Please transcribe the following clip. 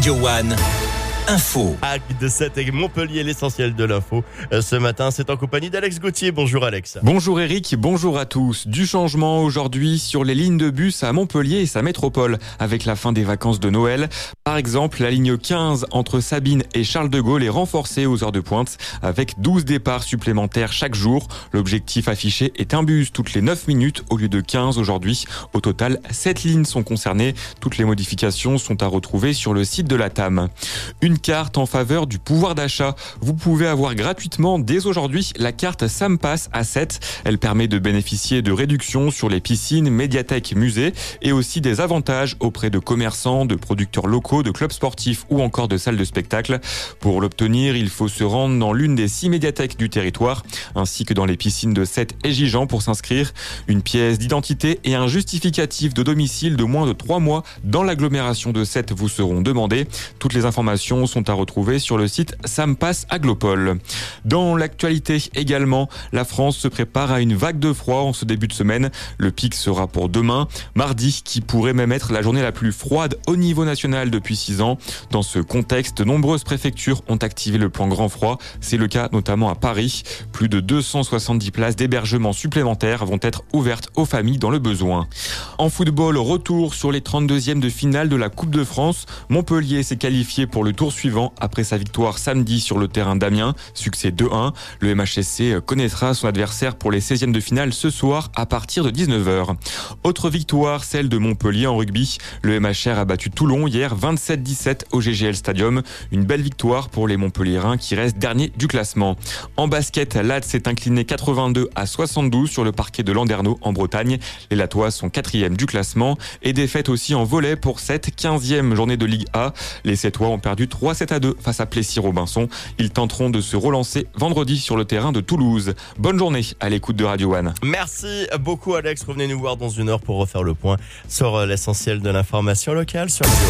Radio One. Info. Acte de 7 et Montpellier, l'essentiel de l'info. Euh, Ce matin, c'est en compagnie d'Alex Gauthier. Bonjour Alex. Bonjour Eric, bonjour à tous. Du changement aujourd'hui sur les lignes de bus à Montpellier et sa métropole avec la fin des vacances de Noël. Par exemple, la ligne 15 entre Sabine et Charles de Gaulle est renforcée aux heures de pointe avec 12 départs supplémentaires chaque jour. L'objectif affiché est un bus toutes les 9 minutes au lieu de 15 aujourd'hui. Au total, 7 lignes sont concernées. Toutes les modifications sont à retrouver sur le site de la TAM. Une carte en faveur du pouvoir d'achat. Vous pouvez avoir gratuitement dès aujourd'hui la carte SAMPAS à 7. Elle permet de bénéficier de réductions sur les piscines, médiathèques, musées et aussi des avantages auprès de commerçants, de producteurs locaux, de clubs sportifs ou encore de salles de spectacle. Pour l'obtenir, il faut se rendre dans l'une des six médiathèques du territoire ainsi que dans les piscines de 7 et Gijan pour s'inscrire. Une pièce d'identité et un justificatif de domicile de moins de 3 mois dans l'agglomération de 7 vous seront demandés. Toutes les informations sont à retrouver sur le site Sampass Aglopol. Dans l'actualité également, la France se prépare à une vague de froid en ce début de semaine. Le pic sera pour demain, mardi, qui pourrait même être la journée la plus froide au niveau national depuis 6 ans. Dans ce contexte, de nombreuses préfectures ont activé le plan grand froid. C'est le cas notamment à Paris. Plus de 270 places d'hébergement supplémentaires vont être ouvertes aux familles dans le besoin. En football, retour sur les 32e de finale de la Coupe de France. Montpellier s'est qualifié pour le tour suivant après sa victoire samedi sur le terrain d'Amiens. Succès 2-1. Le MHSC connaîtra son adversaire pour les 16e de finale ce soir à partir de 19h. Autre victoire, celle de Montpellier en rugby. Le MHR a battu Toulon hier 27-17 au GGL Stadium. Une belle victoire pour les Montpelliérains qui restent derniers du classement. En basket, l'AD s'est incliné 82 à 72 sur le parquet de Landerneau en Bretagne. Les Latois sont quatrième du classement et défaite aussi en volet pour cette 15e journée de Ligue A. Les Sétois ont perdu 3-7 à 2 face à Plessis-Robinson. Ils tenteront de se relancer vendredi sur le terrain de Toulouse. Bonne journée à l'écoute de Radio One. Merci beaucoup Alex. Revenez nous voir dans une heure pour refaire le point sur euh, l'essentiel de l'information locale sur Radio One.